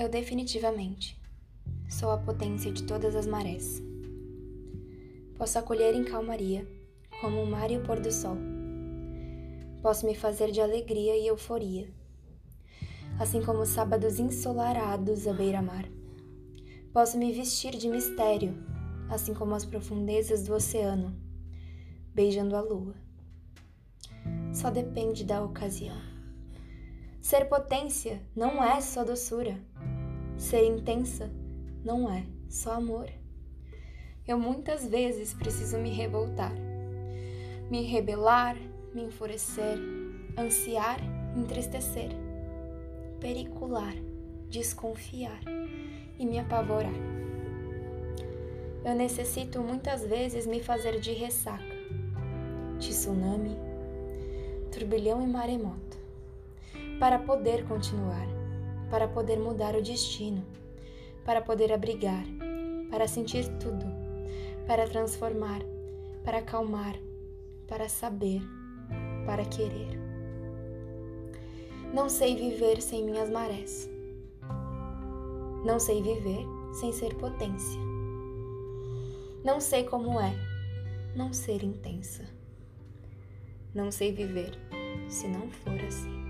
Eu definitivamente sou a potência de todas as marés. Posso acolher em calmaria, como o mar e o pôr do sol. Posso me fazer de alegria e euforia, assim como os sábados ensolarados à beira-mar. Posso me vestir de mistério, assim como as profundezas do oceano, beijando a lua. Só depende da ocasião. Ser potência não é só doçura. Ser intensa não é só amor. Eu muitas vezes preciso me revoltar, me rebelar, me enfurecer, ansiar, entristecer, pericular, desconfiar e me apavorar. Eu necessito muitas vezes me fazer de ressaca, tsunami, turbilhão e maremoto para poder continuar, para poder mudar o destino, para poder abrigar, para sentir tudo, para transformar, para acalmar, para saber, para querer. Não sei viver sem minhas marés. Não sei viver sem ser potência. Não sei como é não ser intensa. Não sei viver se não for assim.